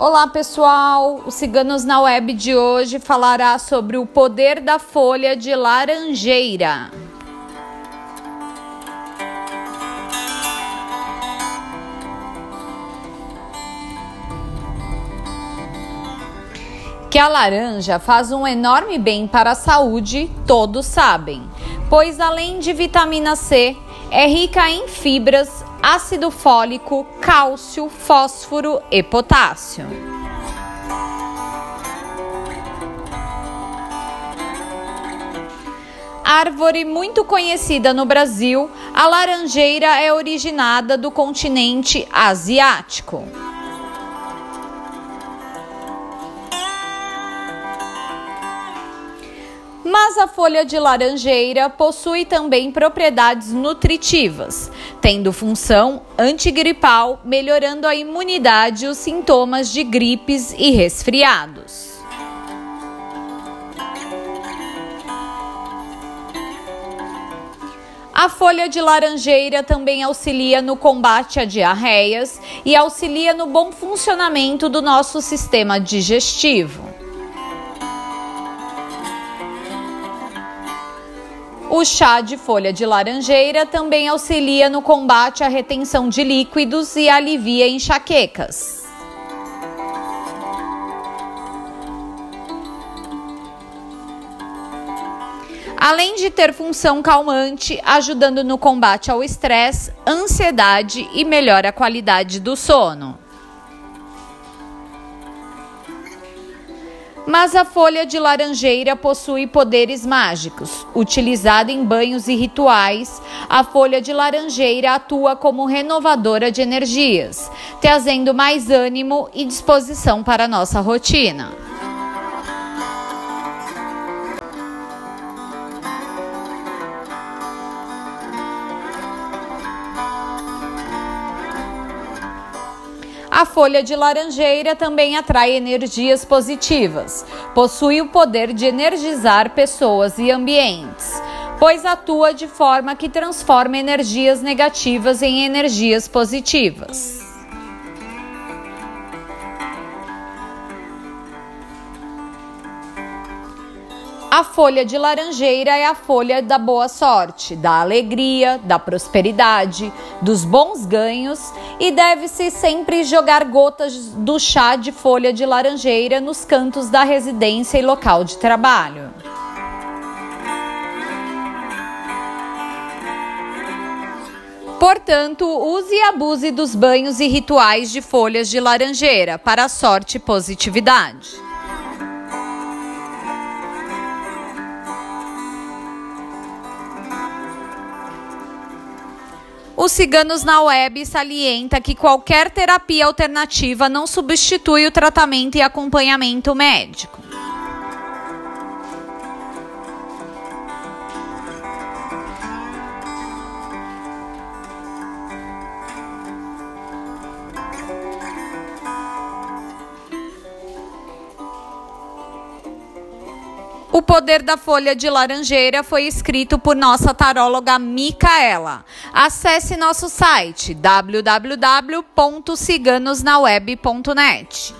Olá pessoal, o Ciganos na Web de hoje falará sobre o poder da folha de laranjeira. Que a laranja faz um enorme bem para a saúde, todos sabem, pois além de vitamina C, é rica em fibras, ácido fólico, cálcio, fósforo e potássio. Árvore muito conhecida no Brasil, a laranjeira é originada do continente asiático. Mas a folha de laranjeira possui também propriedades nutritivas, tendo função antigripal, melhorando a imunidade e os sintomas de gripes e resfriados. A folha de laranjeira também auxilia no combate a diarreias e auxilia no bom funcionamento do nosso sistema digestivo. O chá de folha de laranjeira também auxilia no combate à retenção de líquidos e alivia enxaquecas. Além de ter função calmante, ajudando no combate ao estresse, ansiedade e melhora a qualidade do sono. Mas a folha de laranjeira possui poderes mágicos. Utilizada em banhos e rituais, a folha de laranjeira atua como renovadora de energias, trazendo mais ânimo e disposição para a nossa rotina. A folha de laranjeira também atrai energias positivas. Possui o poder de energizar pessoas e ambientes, pois atua de forma que transforma energias negativas em energias positivas. A folha de laranjeira é a folha da boa sorte, da alegria, da prosperidade, dos bons ganhos e deve-se sempre jogar gotas do chá de folha de laranjeira nos cantos da residência e local de trabalho. Portanto, use e abuse dos banhos e rituais de folhas de laranjeira para sorte e positividade. Os ciganos na web salienta que qualquer terapia alternativa não substitui o tratamento e acompanhamento médico. O Poder da Folha de Laranjeira foi escrito por nossa taróloga Micaela. Acesse nosso site www.ciganosnaweb.net.